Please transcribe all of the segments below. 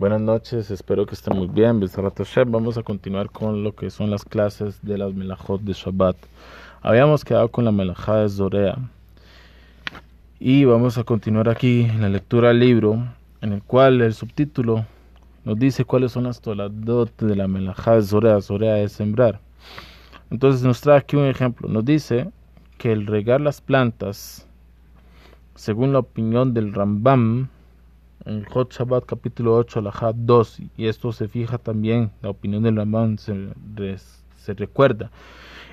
Buenas noches, espero que estén muy bien. Vamos a continuar con lo que son las clases de las melajot de Shabbat. Habíamos quedado con la melajá de Zorea y vamos a continuar aquí en la lectura del libro, en el cual el subtítulo nos dice cuáles son las toladot de la melajá de Zorea. Zorea es sembrar. Entonces nos trae aquí un ejemplo. Nos dice que el regar las plantas, según la opinión del Rambam, en Hot Shabbat capítulo 8, Alajá 2, y esto se fija también, la opinión del Rambam se, se recuerda,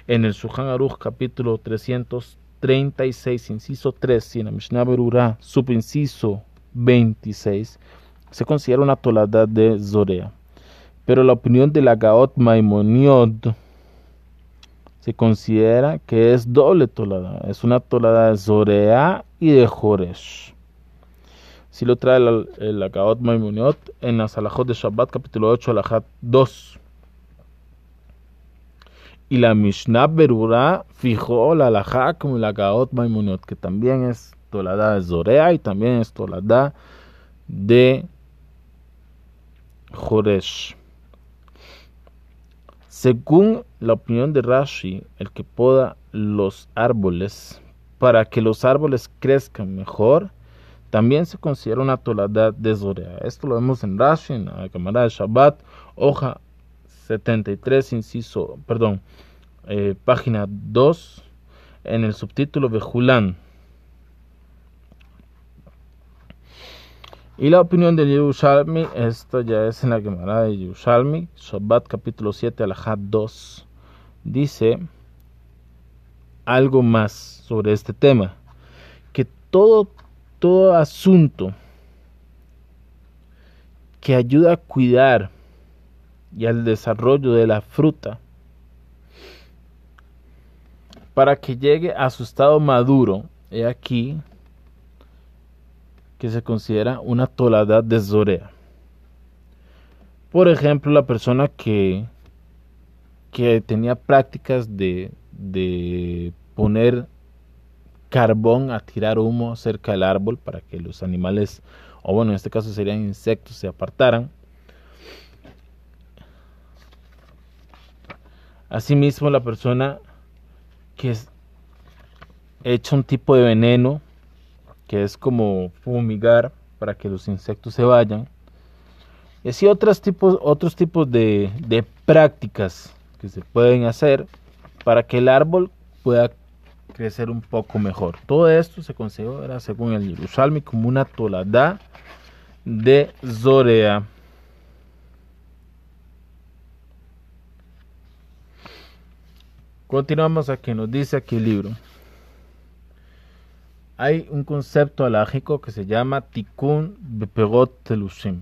en el Shuhan Aruch capítulo 336, inciso 3, y en la Mishnah Berurah, subinciso 26, se considera una tolada de Zorea. Pero la opinión de la Gaot Maimoniod se considera que es doble tolada, es una tolada de Zorea y de Joresh. Si lo trae el, el Agaot Maimoniot en la Salahot de Shabbat, capítulo 8, Alajat 2. Y la Mishnah Berura fijó la Alajá como el Agaot Maimoniot, que también es tolada de Zorea y también es tolada de Joresh. Según la opinión de Rashi, el que poda los árboles para que los árboles crezcan mejor, también se considera una tolada de Zorea. Esto lo vemos en Rashi, en la cámara de Shabbat, hoja 73, inciso, perdón, eh, página 2, en el subtítulo de Julán. Y la opinión de Yerushalmi, esto ya es en la Gemara de Yerushalmi, Shabbat capítulo 7, alajat 2, dice algo más sobre este tema, que todo todo asunto que ayuda a cuidar y al desarrollo de la fruta para que llegue a su estado maduro, he aquí que se considera una tolada de zorea. Por ejemplo, la persona que, que tenía prácticas de, de poner carbón a tirar humo cerca del árbol para que los animales, o bueno, en este caso serían insectos, se apartaran. Asimismo, la persona que echa un tipo de veneno, que es como fumigar para que los insectos se vayan. Y así otros tipos, otros tipos de, de prácticas que se pueden hacer para que el árbol pueda crecer un poco mejor. Todo esto se considera, según el Yerushalmi, como una tolada de Zorea. Continuamos a que nos dice aquí el libro. Hay un concepto alágico que se llama Tikkun Bepegot Telushim.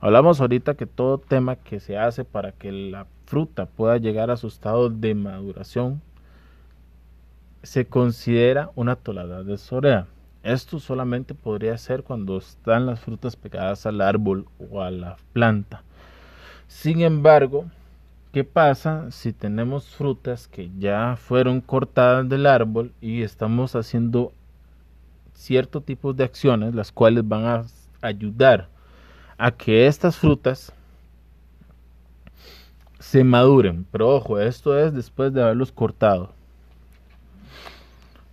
Hablamos ahorita que todo tema que se hace para que la fruta pueda llegar a su estado de maduración se considera una tolada de sorea. Esto solamente podría ser cuando están las frutas pegadas al árbol o a la planta. Sin embargo, ¿qué pasa si tenemos frutas que ya fueron cortadas del árbol y estamos haciendo cierto tipo de acciones las cuales van a ayudar a que estas frutas se maduren? Pero ojo, esto es después de haberlos cortado.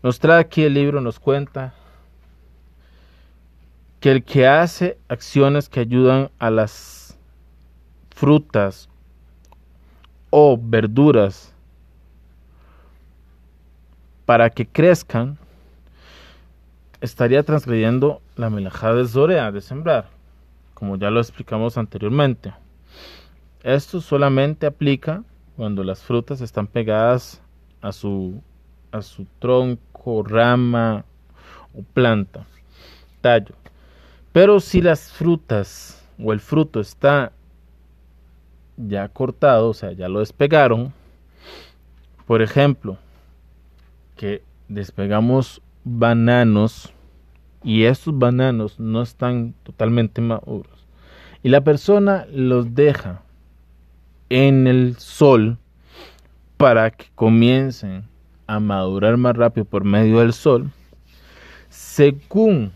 Nos trae aquí el libro, nos cuenta que el que hace acciones que ayudan a las frutas o verduras para que crezcan, estaría transgrediendo la melajá de Zorea de sembrar, como ya lo explicamos anteriormente. Esto solamente aplica cuando las frutas están pegadas a su, a su tronco rama o planta, tallo. Pero si las frutas o el fruto está ya cortado, o sea, ya lo despegaron, por ejemplo, que despegamos bananos y estos bananos no están totalmente maduros y la persona los deja en el sol para que comiencen a madurar más rápido por medio del sol, según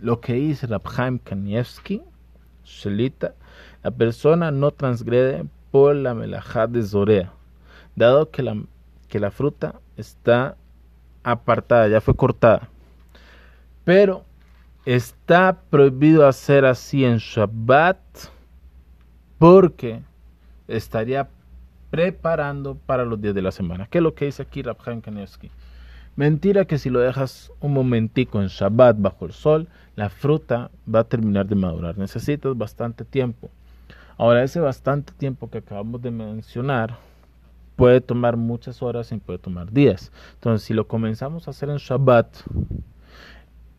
lo que dice Rabhaim Kanievski, Shelita, la persona no transgrede por la melajá de Zorea, dado que la, que la fruta está apartada, ya fue cortada. Pero está prohibido hacer así en Shabbat porque estaría preparando para los días de la semana. ¿Qué es lo que dice aquí Rabhaim Kanievski? Mentira que si lo dejas un momentico en Shabbat bajo el sol, la fruta va a terminar de madurar. Necesitas bastante tiempo. Ahora, ese bastante tiempo que acabamos de mencionar puede tomar muchas horas y puede tomar días. Entonces, si lo comenzamos a hacer en Shabbat,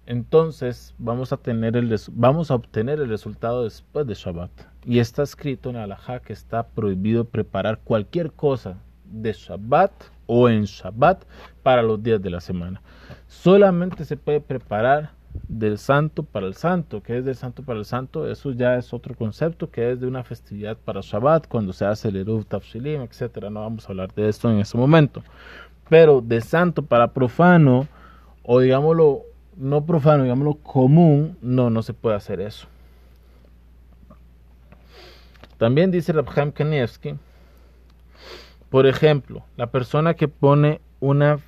entonces vamos a, tener el, vamos a obtener el resultado después de Shabbat. Y está escrito en Alajá que está prohibido preparar cualquier cosa de Shabbat o en Shabbat para los días de la semana. Solamente se puede preparar del santo para el santo. que es del santo para el santo? Eso ya es otro concepto que es de una festividad para Shabbat, cuando se hace el Eruv Tafshilim, etc. No vamos a hablar de esto en ese momento. Pero de santo para profano, o digámoslo no profano, digámoslo común, no, no se puede hacer eso. También dice Rabham Kanievski por ejemplo, la persona que pone una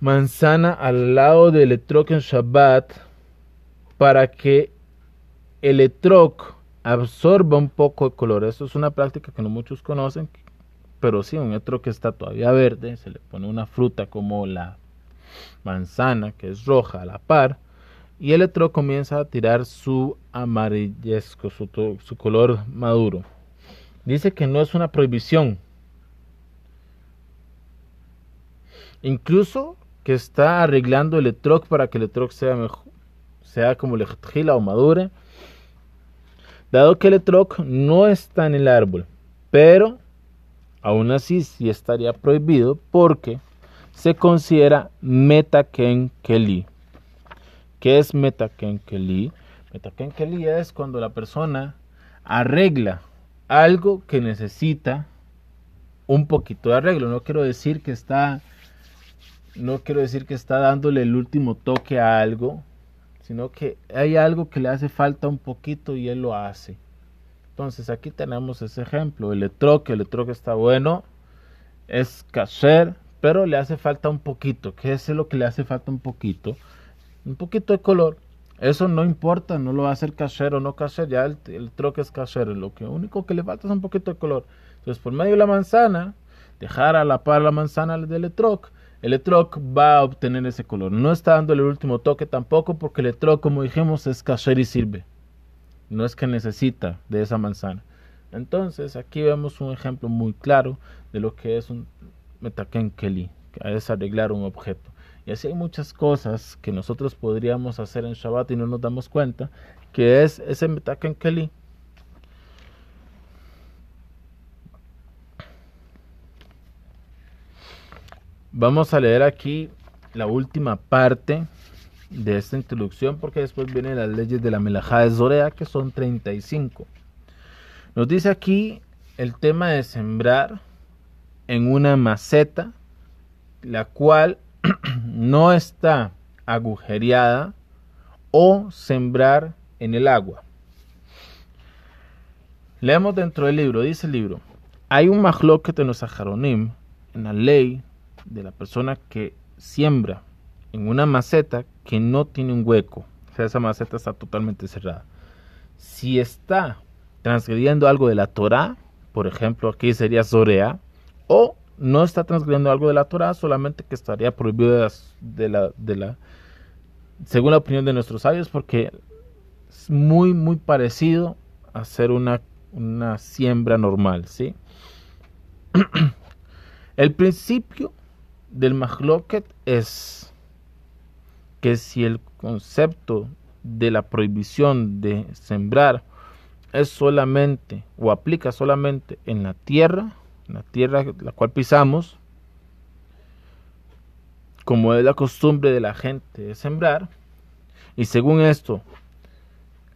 manzana al lado del etrog en Shabbat para que el etrog absorba un poco de color. Eso es una práctica que no muchos conocen, pero sí, un etrog que está todavía verde, se le pone una fruta como la manzana, que es roja, a la par, y el etrog comienza a tirar su amarillesco, su, color maduro dice que no es una prohibición. Incluso que está arreglando el etrog para que el etrog sea mejor, sea como gila o madure. Dado que el etrog no está en el árbol, pero aún así sí estaría prohibido porque se considera metaken keli. ¿Qué es metaken keli? Metaken keli es cuando la persona arregla algo que necesita un poquito de arreglo. No quiero decir que está, no quiero decir que está dándole el último toque a algo, sino que hay algo que le hace falta un poquito y él lo hace. Entonces aquí tenemos ese ejemplo, el etroque, el etroque está bueno, es caser, pero le hace falta un poquito. ¿Qué es lo que le hace falta un poquito? Un poquito de color. Eso no importa, no lo va a hacer casero o no casero, ya el, el troque es casero, lo que único que le falta es un poquito de color. Entonces, por medio de la manzana, dejar a la par la manzana del etroc, el etroc va a obtener ese color. No está dándole el último toque tampoco porque el etroc, como dijimos, es casero y sirve. No es que necesita de esa manzana. Entonces, aquí vemos un ejemplo muy claro de lo que es un metaken keli, que es arreglar un objeto. Y así hay muchas cosas que nosotros podríamos hacer en Shabbat y no nos damos cuenta, que es ese Metaken Keli. Vamos a leer aquí la última parte de esta introducción porque después vienen las leyes de la Melajá de Zorea que son 35. Nos dice aquí el tema de sembrar en una maceta la cual no está agujereada o sembrar en el agua. Leemos dentro del libro, dice el libro, hay un mahloket en los saharonim, en la ley de la persona que siembra en una maceta que no tiene un hueco, o sea, esa maceta está totalmente cerrada. Si está transgrediendo algo de la Torah, por ejemplo, aquí sería Zorea, o no está transgrediendo algo de la Torah, solamente que estaría prohibido de la, de la, según la opinión de nuestros sabios, porque es muy, muy parecido a hacer una, una siembra normal, ¿sí? El principio del mahloket es que si el concepto de la prohibición de sembrar es solamente o aplica solamente en la tierra, la tierra la cual pisamos, como es la costumbre de la gente de sembrar, y según esto,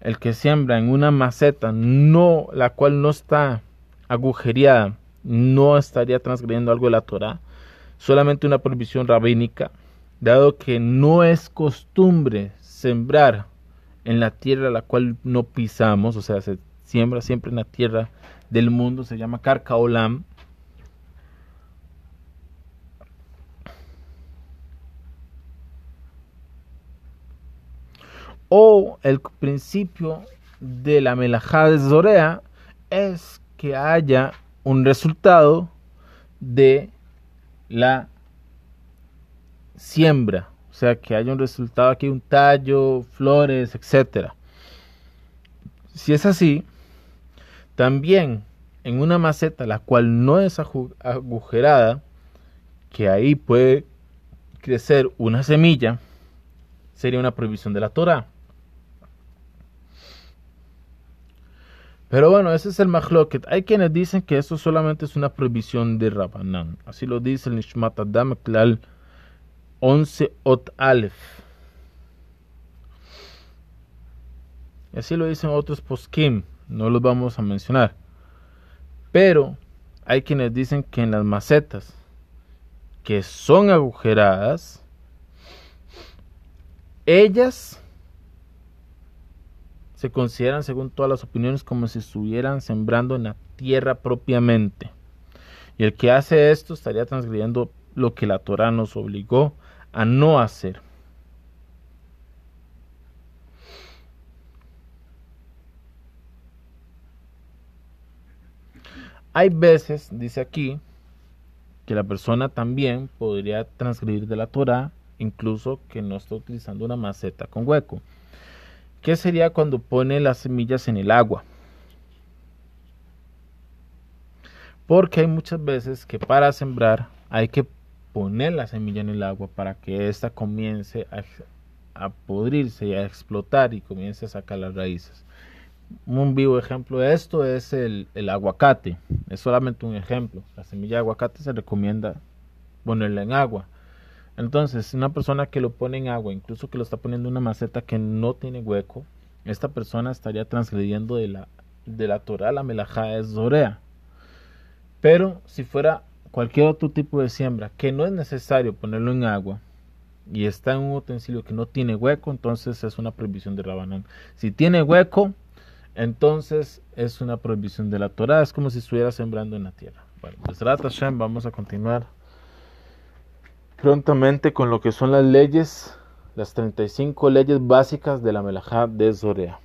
el que siembra en una maceta, no, la cual no está agujereada, no estaría transgrediendo algo de la Torah, solamente una prohibición rabínica, dado que no es costumbre sembrar en la tierra la cual no pisamos, o sea, se siembra siempre en la tierra del mundo, se llama Karkaolam. O el principio de la melajá de Zorea es que haya un resultado de la siembra, o sea, que haya un resultado aquí, un tallo, flores, etc. Si es así, también en una maceta la cual no es agujerada, que ahí puede crecer una semilla, sería una prohibición de la Torah. Pero bueno, ese es el mahloket. Hay quienes dicen que esto solamente es una prohibición de Rabanán. Así lo dice el Nishmat Adam Klal 11 Ot Aleph. Así lo dicen otros poskim. No los vamos a mencionar. Pero hay quienes dicen que en las macetas que son agujeradas, ellas se consideran, según todas las opiniones, como si estuvieran sembrando en la tierra propiamente. Y el que hace esto estaría transgrediendo lo que la Torah nos obligó a no hacer. Hay veces, dice aquí, que la persona también podría transgredir de la Torah, incluso que no está utilizando una maceta con hueco. ¿Qué sería cuando pone las semillas en el agua? Porque hay muchas veces que para sembrar hay que poner la semilla en el agua para que ésta comience a, pudrirse y a explotar y comience a sacar las raíces. Un vivo ejemplo de esto es el, el aguacate. Es solamente un ejemplo. La semilla de aguacate se recomienda ponerla en agua entonces, una persona que lo pone en agua, incluso que lo está poniendo en una maceta que no tiene hueco, esta persona estaría transgrediendo de la, de la Torah, la melajá es zorea. Pero si fuera cualquier otro tipo de siembra que no es necesario ponerlo en agua y está en un utensilio que no tiene hueco, entonces es una prohibición de Rabanán. Si tiene hueco, entonces es una prohibición de la Torah, es como si estuviera sembrando en la tierra. Bueno, pues Hashem, vamos a continuar prontamente con lo que son las leyes, las 35 leyes básicas de la Melajá de Zorea.